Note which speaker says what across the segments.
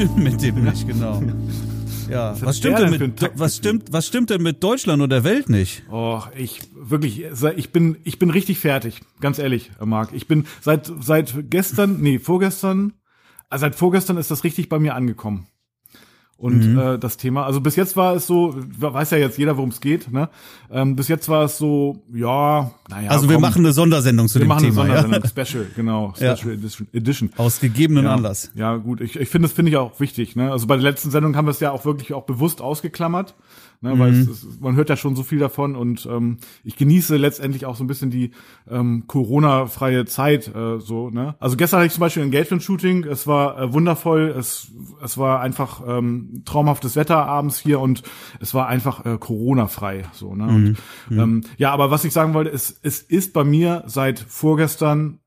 Speaker 1: Was stimmt mit dem nicht, genau. Ja, was stimmt, denn mit, was stimmt, was stimmt denn mit Deutschland und der Welt nicht?
Speaker 2: Oh, ich, wirklich, ich bin, ich bin richtig fertig. Ganz ehrlich, Marc. Ich bin seit, seit gestern, nee, vorgestern, also seit vorgestern ist das richtig bei mir angekommen und mhm. äh, das Thema. Also bis jetzt war es so, weiß ja jetzt jeder, worum es geht. Ne? Ähm, bis jetzt war es so, ja, naja.
Speaker 1: Also wir komm, machen eine Sondersendung zu dem Thema. Wir machen eine Sondersendung,
Speaker 2: ja? Special, genau, Special ja. Edition.
Speaker 1: Aus gegebenen
Speaker 2: ja.
Speaker 1: Anlass.
Speaker 2: Ja, gut. Ich, ich finde, das finde ich auch wichtig. Ne? Also bei der letzten Sendung haben wir es ja auch wirklich auch bewusst ausgeklammert. Ne, weil mhm. es, es, man hört ja schon so viel davon und ähm, ich genieße letztendlich auch so ein bisschen die ähm, Corona-freie Zeit. Äh, so, ne? Also gestern hatte ich zum Beispiel ein Engagement-Shooting, es war äh, wundervoll, es, es war einfach ähm, traumhaftes Wetter abends hier und es war einfach äh, Corona-frei. So, ne? Mhm. Und, mhm. ähm, ja, aber was ich sagen wollte, es, es ist bei mir seit vorgestern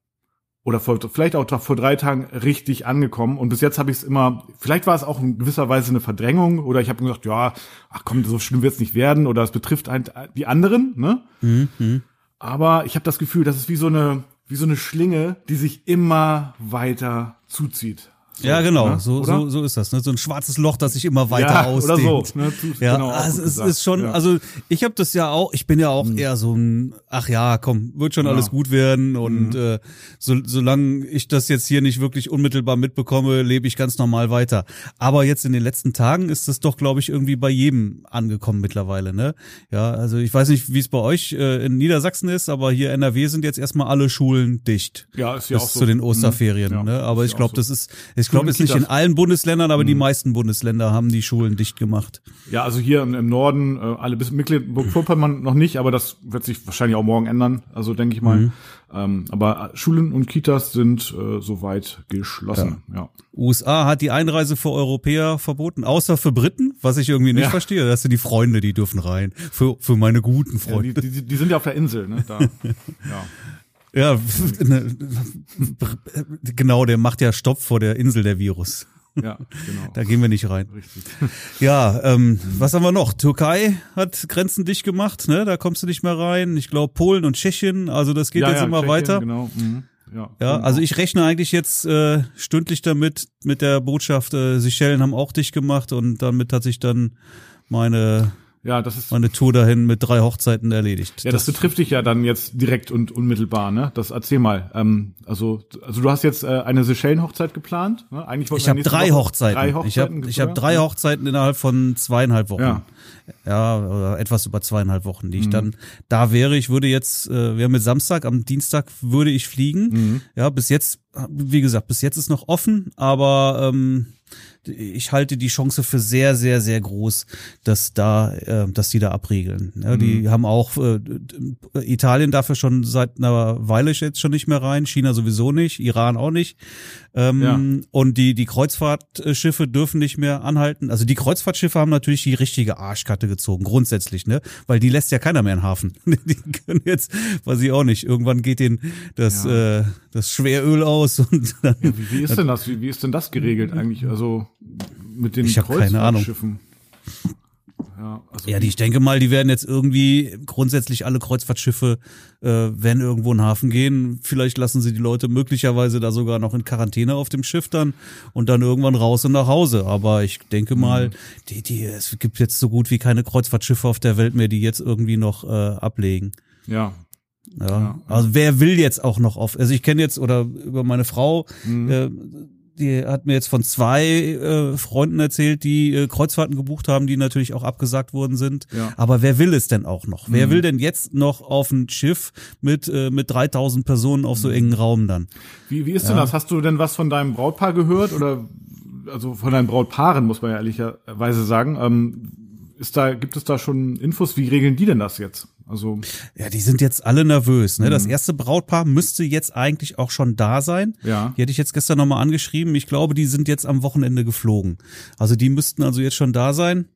Speaker 2: oder vor, vielleicht auch vor drei Tagen richtig angekommen. Und bis jetzt habe ich es immer, vielleicht war es auch in gewisser Weise eine Verdrängung oder ich habe gedacht, ja, ach komm, so schlimm wird es nicht werden oder es betrifft ein, die anderen, ne? Mhm. Aber ich habe das Gefühl, das ist wie so eine, wie so eine Schlinge, die sich immer weiter zuzieht.
Speaker 1: So, ja, genau, ne? so, so, so ist das. Ne? So ein schwarzes Loch, das sich immer weiter ja, ausdehnt. Oder so, ne? Ja, genau, also es ist schon, ja. also ich habe das ja auch, ich bin ja auch mhm. eher so ein, ach ja, komm, wird schon ja. alles gut werden und mhm. äh, so, solange ich das jetzt hier nicht wirklich unmittelbar mitbekomme, lebe ich ganz normal weiter. Aber jetzt in den letzten Tagen ist das doch, glaube ich, irgendwie bei jedem angekommen mittlerweile. Ne? Ja, also ich weiß nicht, wie es bei euch äh, in Niedersachsen ist, aber hier NRW sind jetzt erstmal alle Schulen dicht.
Speaker 2: Ja, ist ja auch so.
Speaker 1: zu den Osterferien. Mhm. Ne? Aber ich glaube, so. das ist ich glaube, es ist nicht in allen Bundesländern, aber mhm. die meisten Bundesländer haben die Schulen dicht gemacht.
Speaker 2: Ja, also hier im, Norden, äh, alle bis Mecklenburg-Vorpommern noch nicht, aber das wird sich wahrscheinlich auch morgen ändern, also denke ich mal. Mhm. Ähm, aber Schulen und Kitas sind äh, soweit geschlossen. Ja. ja.
Speaker 1: USA hat die Einreise für Europäer verboten, außer für Briten, was ich irgendwie nicht ja. verstehe. Das sind die Freunde, die dürfen rein. Für, für meine guten Freunde.
Speaker 2: Ja, die, die, die sind ja auf der Insel, ne? Da. ja.
Speaker 1: Ja, ne, genau, der macht ja Stopp vor der Insel der Virus.
Speaker 2: Ja, genau.
Speaker 1: Da gehen wir nicht rein. Richtig. Ja, ähm, was haben wir noch? Türkei hat Grenzen dicht gemacht, ne? Da kommst du nicht mehr rein. Ich glaube Polen und Tschechien, also das geht ja, jetzt ja, immer Tschechien, weiter. Genau. Mhm. Ja, ja, also ich rechne eigentlich jetzt äh, stündlich damit mit der Botschaft, äh, Seychellen haben auch dicht gemacht und damit hat sich dann meine
Speaker 2: ja, das ist
Speaker 1: meine Tour dahin mit drei Hochzeiten erledigt.
Speaker 2: Ja, das, das betrifft dich ja dann jetzt direkt und unmittelbar, ne? Das erzähl mal. Ähm, also, also du hast jetzt äh, eine Seychellen-Hochzeit geplant, ne?
Speaker 1: Eigentlich ich habe drei, Hochzeiten. drei Hochzeiten. Ich habe ich habe drei Hochzeiten innerhalb von zweieinhalb Wochen. Ja. ja, oder etwas über zweieinhalb Wochen, die ich mhm. dann da wäre. Ich würde jetzt, äh, wir haben mit Samstag, am Dienstag würde ich fliegen. Mhm. Ja, bis jetzt, wie gesagt, bis jetzt ist noch offen, aber ähm, ich halte die Chance für sehr, sehr, sehr groß, dass da, äh, dass die da abregeln. Ja, die mhm. haben auch äh, Italien dafür schon seit einer Weile jetzt schon nicht mehr rein, China sowieso nicht, Iran auch nicht. Ähm, ja. Und die, die Kreuzfahrtschiffe dürfen nicht mehr anhalten. Also die Kreuzfahrtschiffe haben natürlich die richtige Arschkarte gezogen, grundsätzlich, ne? Weil die lässt ja keiner mehr in den Hafen. die können jetzt, weiß ich auch nicht, irgendwann geht denen das, ja. äh, das Schweröl aus und
Speaker 2: dann, ja, wie, wie ist denn das? Wie, wie ist denn das geregelt eigentlich? Also mit den
Speaker 1: ich
Speaker 2: Kreuzfahrtschiffen?
Speaker 1: Ja, also ja, die, ich denke mal, die werden jetzt irgendwie grundsätzlich alle Kreuzfahrtschiffe äh, werden irgendwo in den Hafen gehen. Vielleicht lassen sie die Leute möglicherweise da sogar noch in Quarantäne auf dem Schiff dann und dann irgendwann raus und nach Hause. Aber ich denke mal, mhm. die, die, es gibt jetzt so gut wie keine Kreuzfahrtschiffe auf der Welt mehr, die jetzt irgendwie noch äh, ablegen.
Speaker 2: Ja,
Speaker 1: ja, ja, also wer will jetzt auch noch auf, also ich kenne jetzt oder über meine Frau, mhm. äh, die hat mir jetzt von zwei äh, Freunden erzählt, die äh, Kreuzfahrten gebucht haben, die natürlich auch abgesagt worden sind. Ja. Aber wer will es denn auch noch? Mhm. Wer will denn jetzt noch auf ein Schiff mit äh, mit 3000 Personen auf so mhm. engen Raum dann?
Speaker 2: Wie, wie ist denn das? Hast du denn was von deinem Brautpaar gehört oder also von deinen Brautpaaren muss man ja ehrlicherweise sagen? Ähm, ist da gibt es da schon Infos? Wie regeln die denn das jetzt? Also
Speaker 1: ja, die sind jetzt alle nervös. Ne? Das mhm. erste Brautpaar müsste jetzt eigentlich auch schon da sein.
Speaker 2: Ja.
Speaker 1: Die hatte ich jetzt gestern nochmal angeschrieben. Ich glaube, die sind jetzt am Wochenende geflogen. Also die müssten also jetzt schon da sein.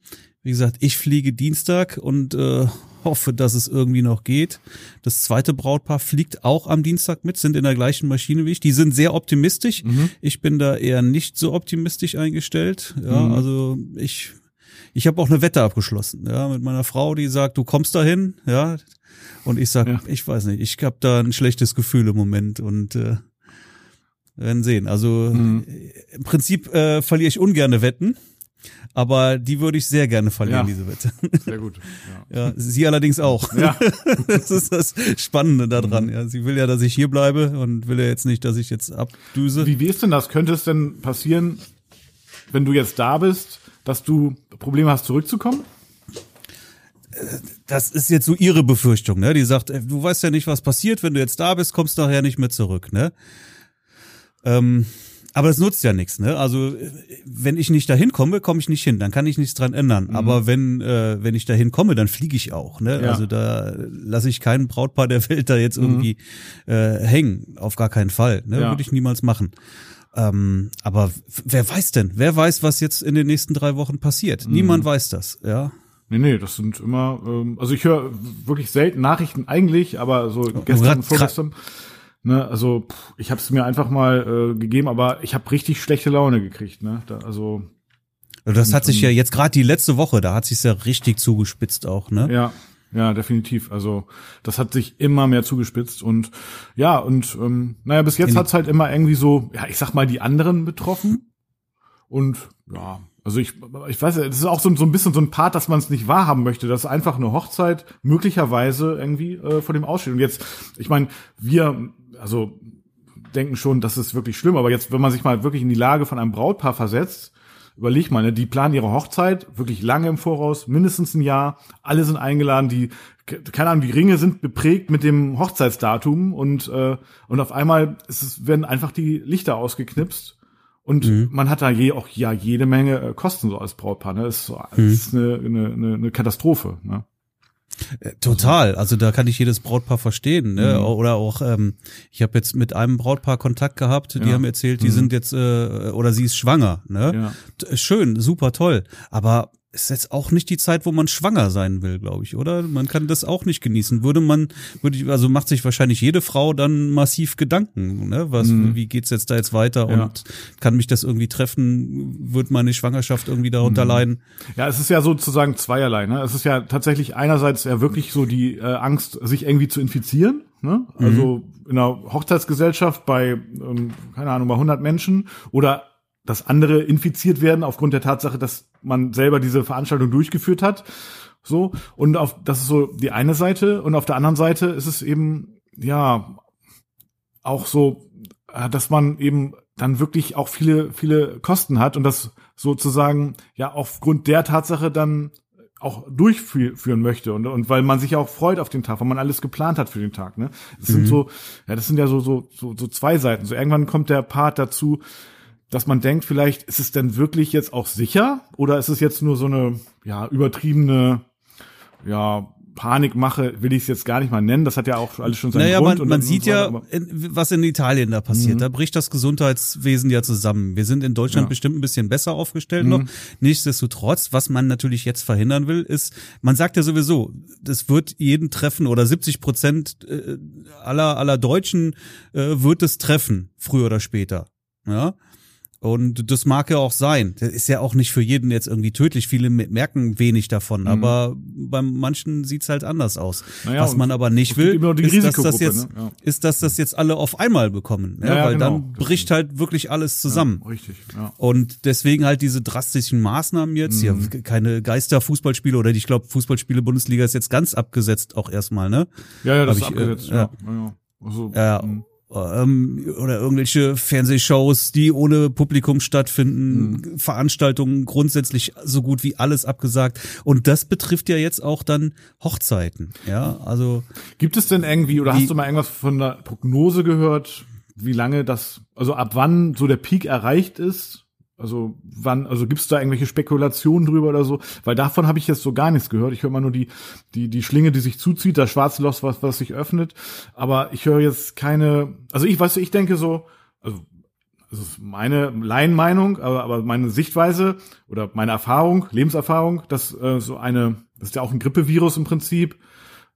Speaker 1: Wie gesagt, ich fliege Dienstag und äh, hoffe, dass es irgendwie noch geht. Das zweite Brautpaar fliegt auch am Dienstag mit, sind in der gleichen Maschine wie ich. Die sind sehr optimistisch. Mhm. Ich bin da eher nicht so optimistisch eingestellt. Ja, mhm. also ich ich habe auch eine Wette abgeschlossen, ja, mit meiner Frau, die sagt, du kommst dahin, ja, und ich sag, ja. ich weiß nicht, ich habe da ein schlechtes Gefühl im Moment und äh, Wir werden sehen. Also mhm. im Prinzip äh, verliere ich ungerne Wetten aber die würde ich sehr gerne verlieren, ja, diese Wette.
Speaker 2: Sehr gut.
Speaker 1: Ja. ja, sie allerdings auch. Ja. das ist das Spannende daran. Mhm. Ja, sie will ja, dass ich hier bleibe und will ja jetzt nicht, dass ich jetzt abdüse.
Speaker 2: Wie, ist denn das? Könnte es denn passieren, wenn du jetzt da bist, dass du Probleme hast, zurückzukommen?
Speaker 1: das ist jetzt so ihre Befürchtung, ne? Die sagt, du weißt ja nicht, was passiert, wenn du jetzt da bist, kommst du nachher nicht mehr zurück, ne? Ähm, aber es nutzt ja nichts, ne? Also wenn ich nicht dahin komme, komme ich nicht hin, dann kann ich nichts dran ändern. Mhm. Aber wenn äh, wenn ich dahin komme, dann fliege ich auch, ne? Ja. Also da lasse ich keinen Brautpaar der Welt da jetzt mhm. irgendwie mhm. äh, hängen, auf gar keinen Fall, ne? Ja. Würde ich niemals machen. Ähm, aber wer weiß denn? Wer weiß, was jetzt in den nächsten drei Wochen passiert? Mhm. Niemand weiß das, ja.
Speaker 2: Nee, nee, das sind immer, ähm, also ich höre wirklich selten Nachrichten eigentlich, aber so gestern, vorgestern. Ne, also pff, ich habe es mir einfach mal äh, gegeben, aber ich habe richtig schlechte Laune gekriegt. Ne, da, also
Speaker 1: das hat sich ja jetzt gerade die letzte Woche, da hat sich ja richtig zugespitzt auch, ne?
Speaker 2: Ja, ja, definitiv. Also das hat sich immer mehr zugespitzt und ja und ähm, naja, bis jetzt hat's halt immer irgendwie so, ja, ich sag mal die anderen betroffen und ja, also ich, ich weiß, es ist auch so, so ein bisschen so ein Part, dass man es nicht wahrhaben möchte, dass einfach eine Hochzeit möglicherweise irgendwie äh, vor dem aussteht. Und jetzt, ich meine, wir also denken schon, das ist wirklich schlimm, aber jetzt, wenn man sich mal wirklich in die Lage von einem Brautpaar versetzt, überleg mal, ne, die planen ihre Hochzeit wirklich lange im Voraus, mindestens ein Jahr, alle sind eingeladen, die, keine Ahnung, die Ringe sind beprägt mit dem Hochzeitsdatum und, äh, und auf einmal ist es, werden einfach die Lichter ausgeknipst und mhm. man hat da je auch ja jede Menge äh, Kosten so als Brautpaar, ne, das ist, so, das mhm. ist eine, eine, eine Katastrophe, ne.
Speaker 1: Äh, total, also da kann ich jedes Brautpaar verstehen. Ne? Mhm. Oder auch, ähm, ich habe jetzt mit einem Brautpaar Kontakt gehabt, die ja. haben erzählt, die mhm. sind jetzt, äh, oder sie ist schwanger. Ne? Ja. Schön, super toll. Aber ist jetzt auch nicht die Zeit, wo man schwanger sein will, glaube ich, oder? Man kann das auch nicht genießen. Würde man, würde ich, also macht sich wahrscheinlich jede Frau dann massiv Gedanken, ne? Was, mhm. wie geht's jetzt da jetzt weiter ja. und kann mich das irgendwie treffen? Wird meine Schwangerschaft irgendwie darunter mhm. leiden?
Speaker 2: Ja, es ist ja sozusagen zweierlei, ne? Es ist ja tatsächlich einerseits ja wirklich so die äh, Angst, sich irgendwie zu infizieren, ne? Also mhm. in einer Hochzeitsgesellschaft bei, ähm, keine Ahnung, bei 100 Menschen oder dass andere infiziert werden aufgrund der Tatsache, dass man selber diese Veranstaltung durchgeführt hat. So. Und auf, das ist so die eine Seite. Und auf der anderen Seite ist es eben, ja, auch so, äh, dass man eben dann wirklich auch viele, viele Kosten hat und das sozusagen ja aufgrund der Tatsache dann auch durchführen möchte und, und weil man sich auch freut auf den Tag, weil man alles geplant hat für den Tag. Ne? Das mhm. sind so, ja, das sind ja so, so, so, so zwei Seiten. So irgendwann kommt der Part dazu, dass man denkt, vielleicht ist es denn wirklich jetzt auch sicher oder ist es jetzt nur so eine ja übertriebene ja Panikmache will ich es jetzt gar nicht mal nennen. Das hat ja auch alles schon seinen naja,
Speaker 1: Grund. Man, man sieht so ja, in, was in Italien da passiert. Mhm. Da bricht das Gesundheitswesen ja zusammen. Wir sind in Deutschland ja. bestimmt ein bisschen besser aufgestellt mhm. noch. Nichtsdestotrotz, was man natürlich jetzt verhindern will, ist, man sagt ja sowieso, das wird jeden treffen oder 70 Prozent äh, aller, aller Deutschen äh, wird es treffen, früher oder später. Ja. Und das mag ja auch sein. Das ist ja auch nicht für jeden jetzt irgendwie tödlich. Viele merken wenig davon, mhm. aber bei manchen sieht's halt anders aus. Naja, Was man aber nicht will, ist dass, das jetzt, ne? ja. ist, dass das jetzt alle auf einmal bekommen. Ja, ja weil genau. dann bricht halt wirklich alles zusammen.
Speaker 2: richtig. Ja.
Speaker 1: Und deswegen halt diese drastischen Maßnahmen jetzt. Mhm. Ja, keine Geisterfußballspiele oder ich glaube, Fußballspiele Bundesliga ist jetzt ganz abgesetzt auch erstmal, ne?
Speaker 2: Ja, ja, das Hab ist ich, äh, abgesetzt. Äh, ja. ja.
Speaker 1: Also, ja. Ähm, oder irgendwelche Fernsehshows, die ohne Publikum stattfinden, mhm. Veranstaltungen grundsätzlich so gut wie alles abgesagt. Und das betrifft ja jetzt auch dann Hochzeiten. Ja, also
Speaker 2: gibt es denn irgendwie oder hast du mal irgendwas von der Prognose gehört, wie lange das, also ab wann so der Peak erreicht ist? Also wann, also gibt's da irgendwelche Spekulationen drüber oder so? Weil davon habe ich jetzt so gar nichts gehört. Ich höre immer nur die, die, die Schlinge, die sich zuzieht, das schwarze Loch, was, was sich öffnet. Aber ich höre jetzt keine, also ich weiß, ich denke so, also das ist meine Laienmeinung, aber, aber meine Sichtweise oder meine Erfahrung, Lebenserfahrung, dass äh, so eine, das ist ja auch ein Grippevirus im Prinzip,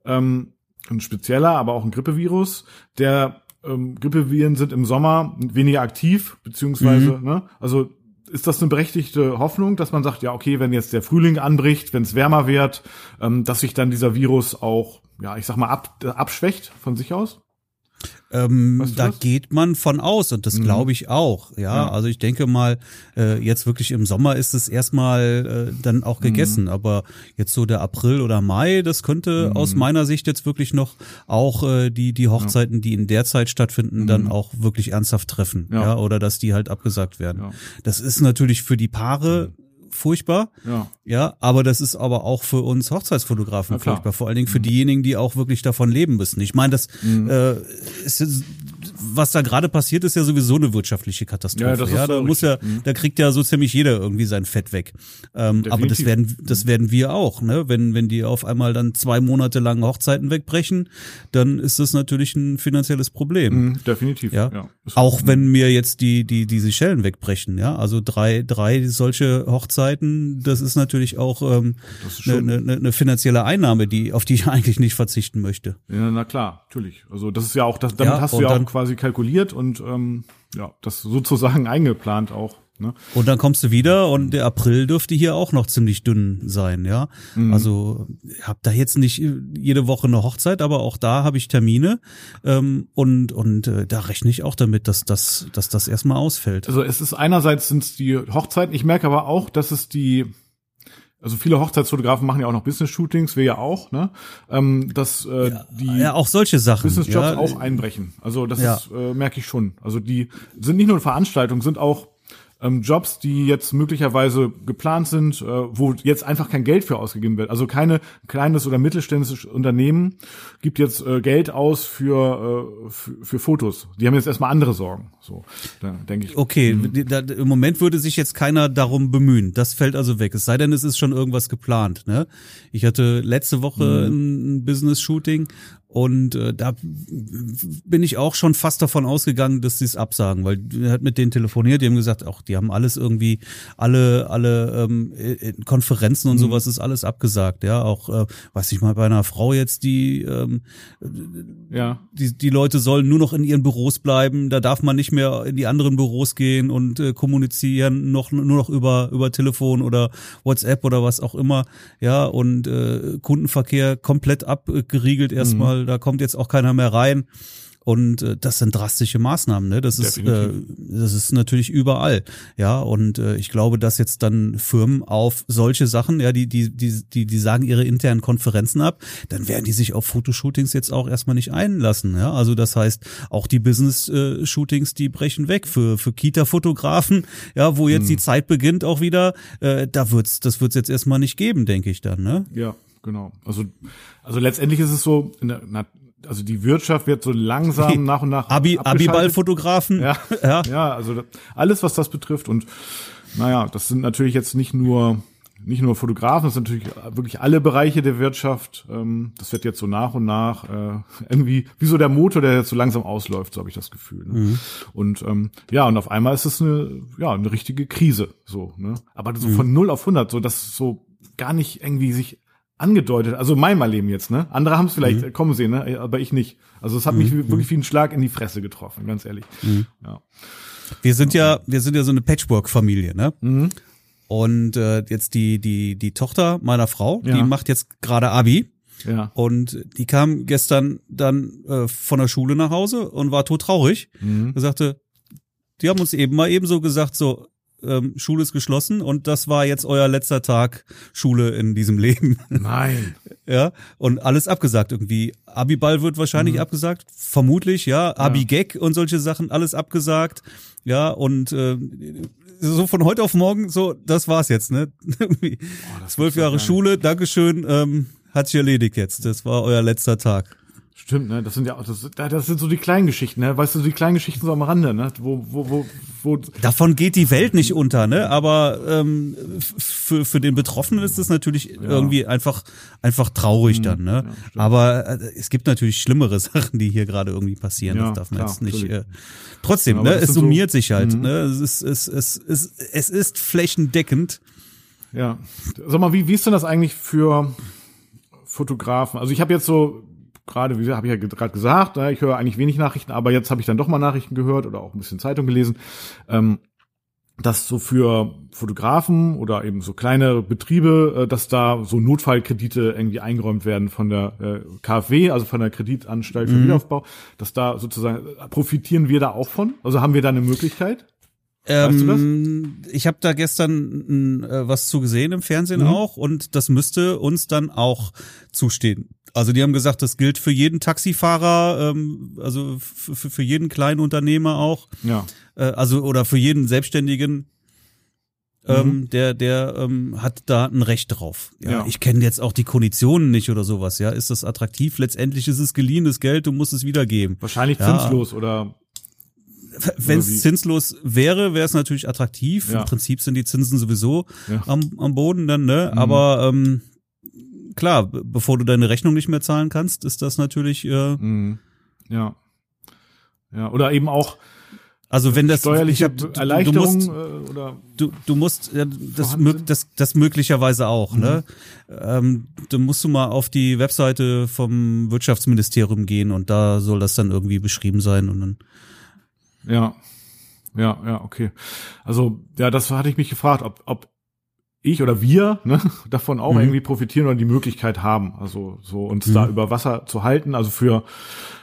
Speaker 2: ähm, ein spezieller, aber auch ein Grippevirus, der ähm, Grippeviren sind im Sommer weniger aktiv, beziehungsweise, mhm. ne, also ist das eine berechtigte Hoffnung, dass man sagt, ja, okay, wenn jetzt der Frühling anbricht, wenn es wärmer wird, ähm, dass sich dann dieser Virus auch, ja, ich sag mal, ab, abschwächt von sich aus?
Speaker 1: Ähm, da das? geht man von aus und das mhm. glaube ich auch. Ja? ja? also ich denke mal, äh, jetzt wirklich im Sommer ist es erstmal äh, dann auch mhm. gegessen. Mhm. Aber jetzt so der April oder Mai, das könnte mhm. aus meiner Sicht jetzt wirklich noch auch äh, die die Hochzeiten, ja. die in der Zeit stattfinden, dann mhm. auch wirklich ernsthaft treffen. Ja. ja, oder dass die halt abgesagt werden. Das ist natürlich für die Paare mhm furchtbar. Ja. Ja, aber das ist aber auch für uns Hochzeitsfotografen furchtbar. Vor allen Dingen für mhm. diejenigen, die auch wirklich davon leben müssen. Ich meine, das mhm. äh, ist was da gerade passiert, ist ja sowieso eine wirtschaftliche Katastrophe. Ja, das ja da so muss ja, mhm. da kriegt ja so ziemlich jeder irgendwie sein Fett weg. Ähm, aber das werden, das werden wir auch, ne? Wenn, wenn die auf einmal dann zwei Monate lang Hochzeiten wegbrechen, dann ist das natürlich ein finanzielles Problem.
Speaker 2: Mhm, definitiv.
Speaker 1: Ja. ja. Auch wenn mir jetzt die, die, die Seychellen wegbrechen, ja. Also drei, drei solche Hochzeiten, das ist natürlich auch ähm, eine, eine, eine finanzielle Einnahme, die, auf die ich eigentlich nicht verzichten möchte.
Speaker 2: Ja, na klar, natürlich. Also das ist ja auch, das, damit ja, hast du ja auch quasi kalkuliert und ähm, ja, das sozusagen eingeplant auch. Ne?
Speaker 1: Und dann kommst du wieder und der April dürfte hier auch noch ziemlich dünn sein, ja. Mhm. Also habe da jetzt nicht jede Woche eine Hochzeit, aber auch da habe ich Termine ähm, und und äh, da rechne ich auch damit, dass das dass das erstmal ausfällt.
Speaker 2: Also es ist einerseits sind es die Hochzeiten, ich merke aber auch, dass es die also viele Hochzeitsfotografen machen ja auch noch Business-Shootings, wir ja auch, ne? Ähm, dass äh, ja, die
Speaker 1: ja auch solche Sachen
Speaker 2: Business-Jobs ja. auch einbrechen. Also das ja. ist, äh, merke ich schon. Also die sind nicht nur Veranstaltungen, sind auch ähm, Jobs, die jetzt möglicherweise geplant sind, äh, wo jetzt einfach kein Geld für ausgegeben wird. Also keine kleines oder mittelständisches Unternehmen gibt jetzt äh, Geld aus für, äh, für, für Fotos. Die haben jetzt erstmal andere Sorgen. So, da denke ich.
Speaker 1: Okay, mhm. da, im Moment würde sich jetzt keiner darum bemühen. Das fällt also weg. Es sei denn, es ist schon irgendwas geplant. Ne? Ich hatte letzte Woche mhm. ein Business-Shooting und äh, da bin ich auch schon fast davon ausgegangen, dass sie es absagen, weil er hat mit denen telefoniert, die haben gesagt, auch die haben alles irgendwie, alle, alle ähm, Konferenzen und mhm. sowas ist alles abgesagt, ja. Auch, äh, weiß ich mal, bei einer Frau jetzt, die, ähm, ja. die, die Leute sollen nur noch in ihren Büros bleiben, da darf man nicht mehr in die anderen Büros gehen und äh, kommunizieren, noch nur noch über, über Telefon oder WhatsApp oder was auch immer, ja, und äh, Kundenverkehr komplett abgeriegelt erstmal. Mhm da kommt jetzt auch keiner mehr rein. Und äh, das sind drastische Maßnahmen, ne? Das ist äh, das ist natürlich überall, ja. Und äh, ich glaube, dass jetzt dann Firmen auf solche Sachen, ja, die die die die die sagen ihre internen Konferenzen ab, dann werden die sich auf Fotoshootings jetzt auch erstmal nicht einlassen, ja. Also das heißt, auch die Business-Shootings, die brechen weg für für Kita-Fotografen, ja, wo jetzt hm. die Zeit beginnt auch wieder. Äh, da wird's das wird's jetzt erstmal nicht geben, denke ich dann, ne?
Speaker 2: Ja, genau. Also, also letztendlich ist es so, der, also die Wirtschaft wird so langsam nach und nach.
Speaker 1: Abi, Abiballfotografen.
Speaker 2: Ja, ja, ja, also alles, was das betrifft. Und naja, das sind natürlich jetzt nicht nur nicht nur Fotografen, das sind natürlich wirklich alle Bereiche der Wirtschaft. Ähm, das wird jetzt so nach und nach äh, irgendwie wie so der Motor, der jetzt so langsam ausläuft, so habe ich das Gefühl. Ne? Mhm. Und ähm, ja, und auf einmal ist es eine ja eine richtige Krise, so. Ne? Aber so mhm. von 0 auf 100, so dass so gar nicht irgendwie sich angedeutet, also mein Mal Leben jetzt, ne? Andere haben es vielleicht mhm. kommen sehen, ne? Aber ich nicht. Also es hat mich mhm. wirklich wie ein Schlag in die Fresse getroffen, ganz ehrlich. Mhm. Ja.
Speaker 1: Wir sind ja, wir sind ja so eine Patchwork-Familie, ne? Mhm. Und äh, jetzt die die die Tochter meiner Frau, ja. die macht jetzt gerade Abi. Ja. Und die kam gestern dann äh, von der Schule nach Hause und war todtraurig. Mhm. Und sagte, die haben uns eben mal eben so gesagt, so, ähm, Schule ist geschlossen und das war jetzt euer letzter Tag Schule in diesem Leben.
Speaker 2: Nein.
Speaker 1: ja, und alles abgesagt irgendwie. Abiball wird wahrscheinlich mhm. abgesagt, vermutlich, ja. Abi-Gag und solche Sachen, alles abgesagt. Ja, und äh, so von heute auf morgen, so, das war's jetzt, ne? Zwölf Jahre Schule, Dankeschön, ähm, hat sich erledigt jetzt. Das war euer letzter Tag.
Speaker 2: Stimmt, ne? Das sind ja auch, das, das sind so die kleinen Geschichten, ne? Weißt du, die kleinen Geschichten so am Rande, ne? Wo, wo, wo, wo.
Speaker 1: Davon geht die Welt nicht unter, ne? Aber ähm, für, für den Betroffenen ist das natürlich ja. irgendwie einfach, einfach traurig mhm, dann, ne? Ja, Aber äh, es gibt natürlich schlimmere Sachen, die hier gerade irgendwie passieren. Ja, das darf man klar, jetzt nicht. Äh, trotzdem, ne? Es summiert so, sich halt, mhm. ne? Es ist, es, es, es, es ist flächendeckend.
Speaker 2: Ja. Sag mal, wie, wie ist denn das eigentlich für Fotografen? Also ich habe jetzt so gerade, wie habe ich ja gerade gesagt, ne, ich höre eigentlich wenig Nachrichten, aber jetzt habe ich dann doch mal Nachrichten gehört oder auch ein bisschen Zeitung gelesen. Ähm, dass so für Fotografen oder eben so kleine Betriebe, äh, dass da so Notfallkredite irgendwie eingeräumt werden von der äh, KfW, also von der Kreditanstalt für mhm. Wiederaufbau, dass da sozusagen profitieren wir da auch von? Also haben wir da eine Möglichkeit?
Speaker 1: Weißt ähm, ich habe da gestern äh, was zu gesehen im Fernsehen mhm. auch und das müsste uns dann auch zustehen. Also die haben gesagt, das gilt für jeden Taxifahrer, ähm, also für, für jeden kleinen Unternehmer auch.
Speaker 2: Ja.
Speaker 1: Äh, also oder für jeden Selbstständigen, ähm, mhm. der der ähm, hat da ein Recht drauf. Ja, ja. Ich kenne jetzt auch die Konditionen nicht oder sowas. Ja, ist das attraktiv? Letztendlich ist es geliehenes Geld, du musst es wiedergeben.
Speaker 2: Wahrscheinlich ja. zinslos oder
Speaker 1: wenn es zinslos wäre, wäre es natürlich attraktiv. Ja. Im Prinzip sind die Zinsen sowieso ja. am, am Boden dann, ne? Mhm. Aber ähm, klar, bevor du deine Rechnung nicht mehr zahlen kannst, ist das natürlich äh,
Speaker 2: mhm. ja ja oder eben auch
Speaker 1: also wenn das
Speaker 2: steuerliche hab, Erleichterung du musst, äh, oder
Speaker 1: du du musst ja, das das das möglicherweise auch ne? mhm. ne ähm, du musst du mal auf die Webseite vom Wirtschaftsministerium gehen und da soll das dann irgendwie beschrieben sein und dann
Speaker 2: ja ja ja okay also ja das hatte ich mich gefragt ob ob ich oder wir ne, davon auch mhm. irgendwie profitieren oder die Möglichkeit haben, also so uns mhm. da über Wasser zu halten, also für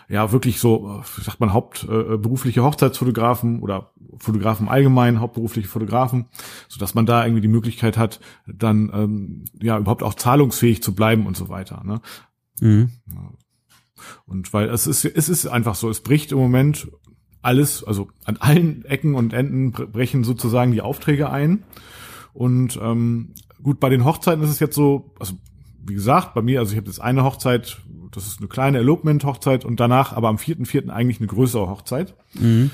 Speaker 2: ja wirklich so, wie sagt man, hauptberufliche äh, Hochzeitsfotografen oder Fotografen allgemein, hauptberufliche Fotografen, so dass man da irgendwie die Möglichkeit hat, dann ähm, ja überhaupt auch zahlungsfähig zu bleiben und so weiter. Ne? Mhm. Und weil es ist, es ist einfach so, es bricht im Moment alles, also an allen Ecken und Enden brechen sozusagen die Aufträge ein. Und ähm, gut, bei den Hochzeiten ist es jetzt so, also wie gesagt, bei mir, also ich habe jetzt eine Hochzeit, das ist eine kleine Elopement-Hochzeit und danach aber am vierten vierten eigentlich eine größere Hochzeit. Mhm.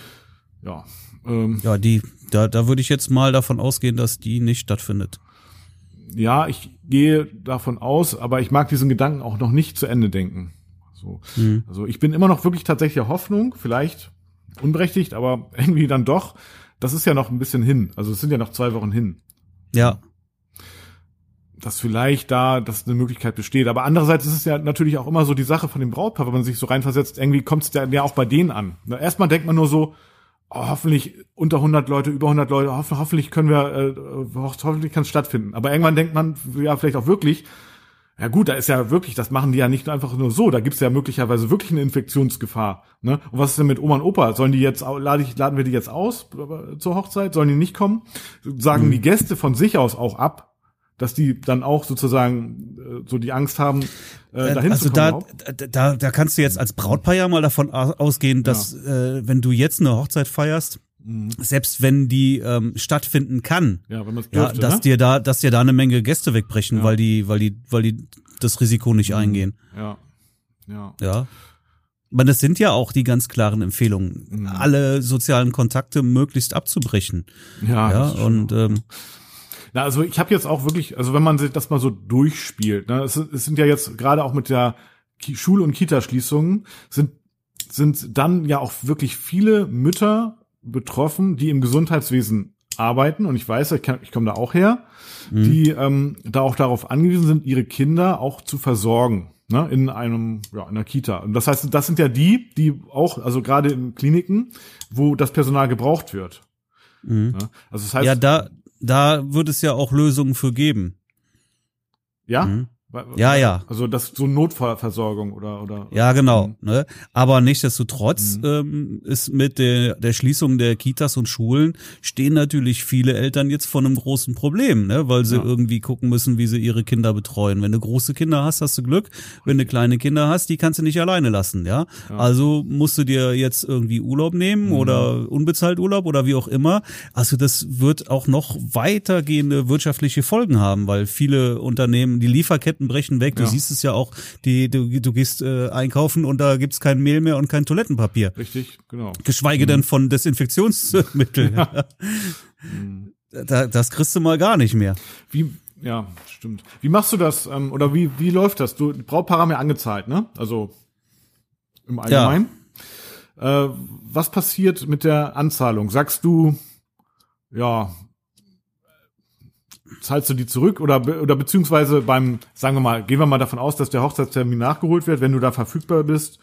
Speaker 2: Ja.
Speaker 1: Ähm, ja, die, da, da würde ich jetzt mal davon ausgehen, dass die nicht stattfindet.
Speaker 2: Ja, ich gehe davon aus, aber ich mag diesen Gedanken auch noch nicht zu Ende denken. So. Mhm. Also ich bin immer noch wirklich tatsächlich der Hoffnung, vielleicht unberechtigt, aber irgendwie dann doch, das ist ja noch ein bisschen hin. Also es sind ja noch zwei Wochen hin.
Speaker 1: Ja.
Speaker 2: Dass vielleicht da, dass eine Möglichkeit besteht. Aber andererseits ist es ja natürlich auch immer so die Sache von dem Brautpaar, wenn man sich so reinversetzt, irgendwie kommt es ja auch bei denen an. Erstmal denkt man nur so, oh, hoffentlich unter 100 Leute, über 100 Leute, hoff, hoffentlich können wir, äh, hoffentlich kann es stattfinden. Aber irgendwann denkt man, ja, vielleicht auch wirklich, ja gut, da ist ja wirklich, das machen die ja nicht einfach nur so, da gibt's ja möglicherweise wirklich eine Infektionsgefahr. Ne? Und was ist denn mit Oma und Opa? Sollen die jetzt, lade ich, laden wir die jetzt aus äh, zur Hochzeit? Sollen die nicht kommen? Sagen mhm. die Gäste von sich aus auch ab, dass die dann auch sozusagen äh, so die Angst haben, äh, äh dahin also zu kommen.
Speaker 1: Also da, da, da kannst du jetzt als Brautpaar ja mal davon ausgehen, dass ja. äh, wenn du jetzt eine Hochzeit feierst, Mhm. Selbst wenn die ähm, stattfinden kann,
Speaker 2: ja, wenn dürfte, ja,
Speaker 1: dass
Speaker 2: ne?
Speaker 1: dir da, dass dir da eine Menge Gäste wegbrechen, ja. weil die, weil die, weil die das Risiko nicht mhm. eingehen.
Speaker 2: Ja, ja.
Speaker 1: Ja. Aber das sind ja auch die ganz klaren Empfehlungen, mhm. alle sozialen Kontakte möglichst abzubrechen.
Speaker 2: Ja,
Speaker 1: ja und ähm,
Speaker 2: na, also ich habe jetzt auch wirklich, also wenn man sich das mal so durchspielt, ne, es, es sind ja jetzt gerade auch mit der Schul- und Kitaschließungen sind sind dann ja auch wirklich viele Mütter betroffen, die im Gesundheitswesen arbeiten und ich weiß, ich, ich komme da auch her, mhm. die ähm, da auch darauf angewiesen sind, ihre Kinder auch zu versorgen ne, in einem ja in einer Kita. Und das heißt, das sind ja die, die auch also gerade in Kliniken, wo das Personal gebraucht wird.
Speaker 1: Mhm. Ja, also das heißt, ja, da da wird es ja auch Lösungen für geben.
Speaker 2: Ja.
Speaker 1: Mhm. Ja, ja.
Speaker 2: Also das so Notfallversorgung oder oder.
Speaker 1: Ja, genau. Mhm. Ne? Aber nichtsdestotrotz mhm. ähm, ist mit der, der Schließung der Kitas und Schulen stehen natürlich viele Eltern jetzt vor einem großen Problem, ne? weil sie ja. irgendwie gucken müssen, wie sie ihre Kinder betreuen. Wenn du große Kinder hast, hast du Glück. Wenn du kleine Kinder hast, die kannst du nicht alleine lassen, ja. ja. Also musst du dir jetzt irgendwie Urlaub nehmen mhm. oder unbezahlt Urlaub oder wie auch immer. Also das wird auch noch weitergehende wirtschaftliche Folgen haben, weil viele Unternehmen die Lieferketten Lieferketten brechen weg. Du ja. siehst es ja auch, die, du, du gehst äh, einkaufen und da gibt's kein Mehl mehr und kein Toilettenpapier.
Speaker 2: Richtig, genau.
Speaker 1: Geschweige mhm. denn von Desinfektionsmitteln. Ja. da, das kriegst du mal gar nicht mehr.
Speaker 2: Wie, ja, stimmt. Wie machst du das, ähm, oder wie, wie läuft das? Du, Brautpaare haben ja angezahlt, ne? Also im Allgemeinen. Ja. Äh, was passiert mit der Anzahlung? Sagst du, ja, zahlst du die zurück oder oder beziehungsweise beim, sagen wir mal, gehen wir mal davon aus, dass der Hochzeitstermin nachgeholt wird, wenn du da verfügbar bist,